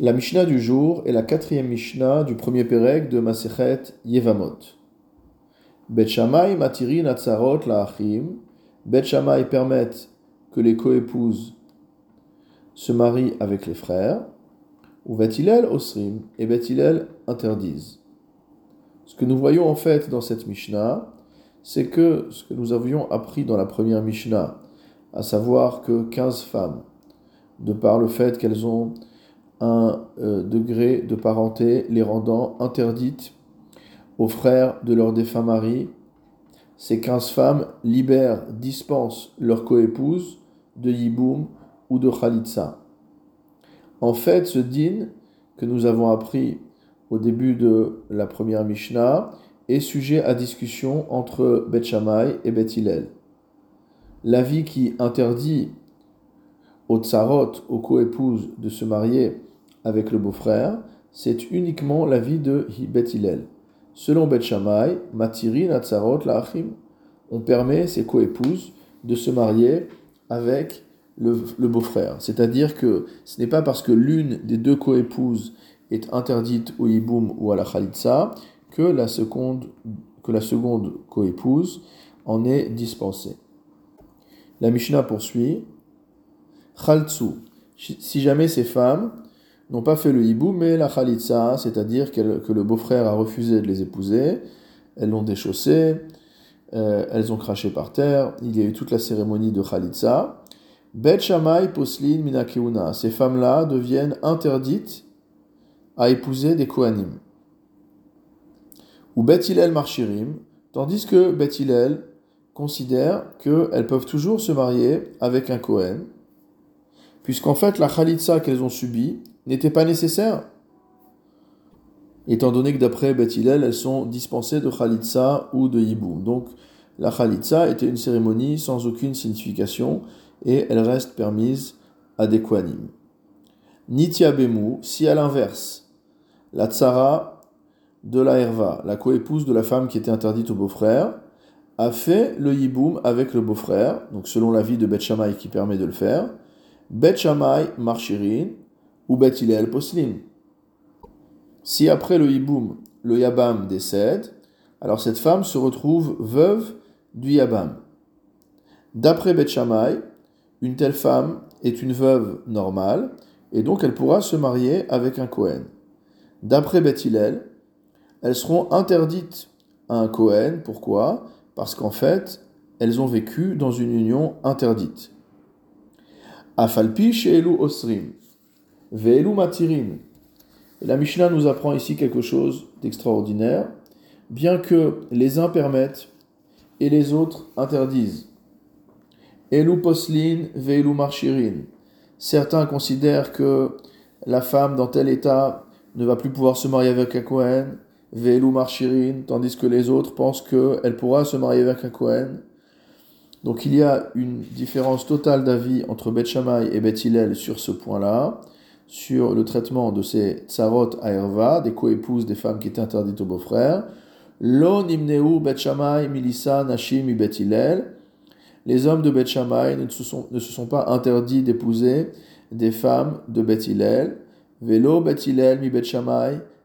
La Mishnah du jour est la quatrième Mishnah du premier Pérec de Masechet Yevamot. Bet Shammai matirin atzarot la'achim. Bet Shammai permettent que les coépouses se marient avec les frères. Ou Bet Hillel osrim et Bet Hillel interdisent. Ce que nous voyons en fait dans cette Mishnah, c'est que ce que nous avions appris dans la première Mishnah, à savoir que 15 femmes, de par le fait qu'elles ont un euh, degré de parenté les rendant interdites aux frères de leurs défunts maris. Ces quinze femmes libèrent, dispensent leur coépouse de Yiboum ou de Khalitsa. En fait, ce din que nous avons appris au début de la première Mishnah est sujet à discussion entre Bet Shammai et Bet Hillel. L'avis qui interdit aux tsarot, aux coépouses, de se marier avec le beau-frère, c'est uniquement l'avis de Bet Hillel. Selon Bet Shammai, Matiri Natsarot La'achim, on permet ses coépouses de se marier avec le, beau-frère. C'est-à-dire que ce n'est pas parce que l'une des deux coépouses est interdite au Yiboum ou à la Khalitsa que la seconde, que la coépouse en est dispensée. La Mishnah poursuit. Khaltsu, si jamais ces femmes n'ont pas fait le hibou, mais la khalitsa, c'est-à-dire que le beau-frère a refusé de les épouser, elles l'ont déchaussé, euh, elles ont craché par terre, il y a eu toute la cérémonie de khalitsa. Bet Shammai Poslin Minakeuna, ces femmes-là deviennent interdites à épouser des Kohanim. Ou Bet Hillel Marchirim, tandis que Bet Hillel considère qu'elles peuvent toujours se marier avec un Kohen, puisqu'en fait la khalitsa qu'elles ont subie n'était pas nécessaire, étant donné que d'après Beth elles sont dispensées de Khalitsa ou de Yiboum. Donc la Khalitsa était une cérémonie sans aucune signification et elle reste permise à des Kohanim. Nitya Bemu, si à l'inverse, la Tsara de la Herva, la coépouse de la femme qui était interdite au beau-frère, a fait le Yiboum avec le beau-frère, donc selon l'avis de Beth qui permet de le faire, Beth Shammai marchirin, ou Bet Poslim. Si après le Hiboum, le Yabam décède, alors cette femme se retrouve veuve du Yabam. D'après Bet Shammai, une telle femme est une veuve normale et donc elle pourra se marier avec un Kohen. D'après Bet Hillel, elles seront interdites à un Kohen. Pourquoi? Parce qu'en fait, elles ont vécu dans une union interdite. Afalpi Elu Osrim. Ve'elu matirin. Et la Mishnah nous apprend ici quelque chose d'extraordinaire. Bien que les uns permettent et les autres interdisent. Elu poslin, ve'elu marchirin. Certains considèrent que la femme dans tel état ne va plus pouvoir se marier avec un Kohen, ve'elu marchirin, tandis que les autres pensent qu'elle pourra se marier avec un Kohen. Donc il y a une différence totale d'avis entre Beth et Beth Hillel sur ce point-là sur le traitement de ces tsarot à des coépouses des femmes qui étaient interdites au beau-frère. Lo nashim Les hommes de Bet ne se sont, ne se sont pas interdits d'épouser des femmes de Bet Velo Bet mi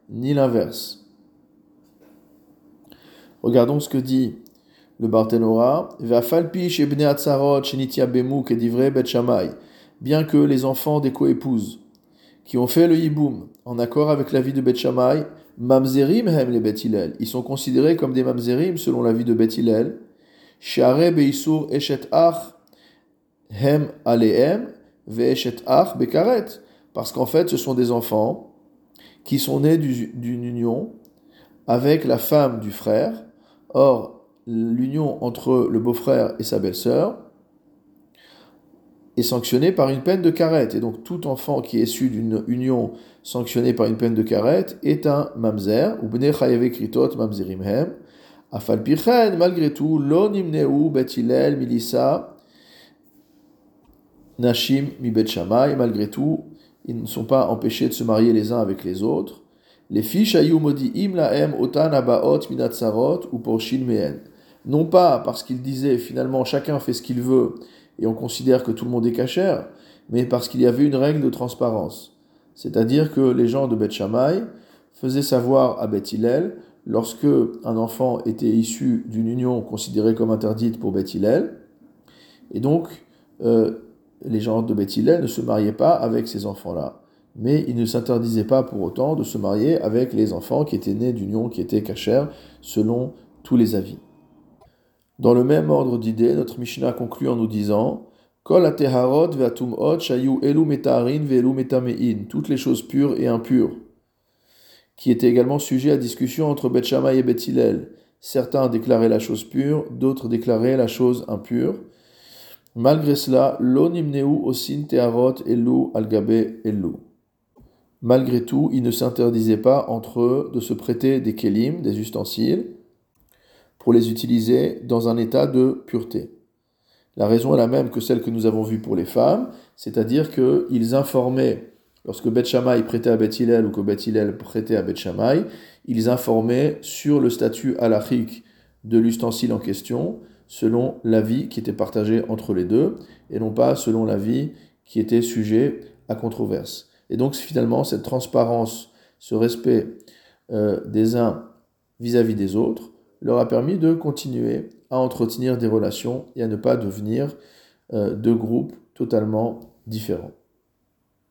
ni l'inverse. Regardons ce que dit le Barthénora. Bien que les enfants des coépouses qui ont fait le hiboum en accord avec l'avis de Bet Shammai, mamzerim hem les Bet Ils sont considérés comme des mamzerim selon l'avis de Bet Hillel. Beisur bekaret. Parce qu'en fait, ce sont des enfants qui sont nés d'une union avec la femme du frère. Or, l'union entre le beau-frère et sa belle-sœur est sanctionné par une peine de carette. Et donc tout enfant qui est issu d'une union sanctionnée par une peine de carette est un mamzer, ou bne kritot mamzerimhem. Afalpichen, malgré tout, lo nimneu betilel milisa nashim mi bet malgré tout, ils ne sont pas empêchés de se marier les uns avec les autres. Les fiches ayu im laem otan abaot minatsarot ou porshin mehen. Non pas parce qu'ils disaient finalement chacun fait ce qu'il veut et on considère que tout le monde est cachère, mais parce qu'il y avait une règle de transparence. C'est-à-dire que les gens de Beth Shammai faisaient savoir à Beth Hillel, lorsque un enfant était issu d'une union considérée comme interdite pour Beth Hillel, et donc euh, les gens de Beth Hillel ne se mariaient pas avec ces enfants-là. Mais ils ne s'interdisaient pas pour autant de se marier avec les enfants qui étaient nés d'union qui étaient cachères, selon tous les avis. Dans le même ordre d'idées, notre Mishnah conclut en nous disant toutes les choses pures et impures, qui étaient également sujets à discussion entre Beth Shammai et Hillel. Certains déclaraient la chose pure, d'autres déclaraient la chose impure. Malgré cela, l'onimneu osin teharot elu algabe elu. Malgré tout, ils ne s'interdisaient pas entre eux de se prêter des kelim, des ustensiles, pour les utiliser dans un état de pureté. La raison est la même que celle que nous avons vue pour les femmes, c'est-à-dire qu'ils informaient, lorsque Beth Shammai prêtait à Beth Hillel ou que Beth Hillel prêtait à Beth Shammai, ils informaient sur le statut halachique de l'ustensile en question, selon l'avis qui était partagé entre les deux, et non pas selon l'avis qui était sujet à controverse. Et donc finalement, cette transparence, ce respect euh, des uns vis-à-vis des autres, leur a permis de continuer à entretenir des relations et à ne pas devenir euh, deux groupes totalement différents.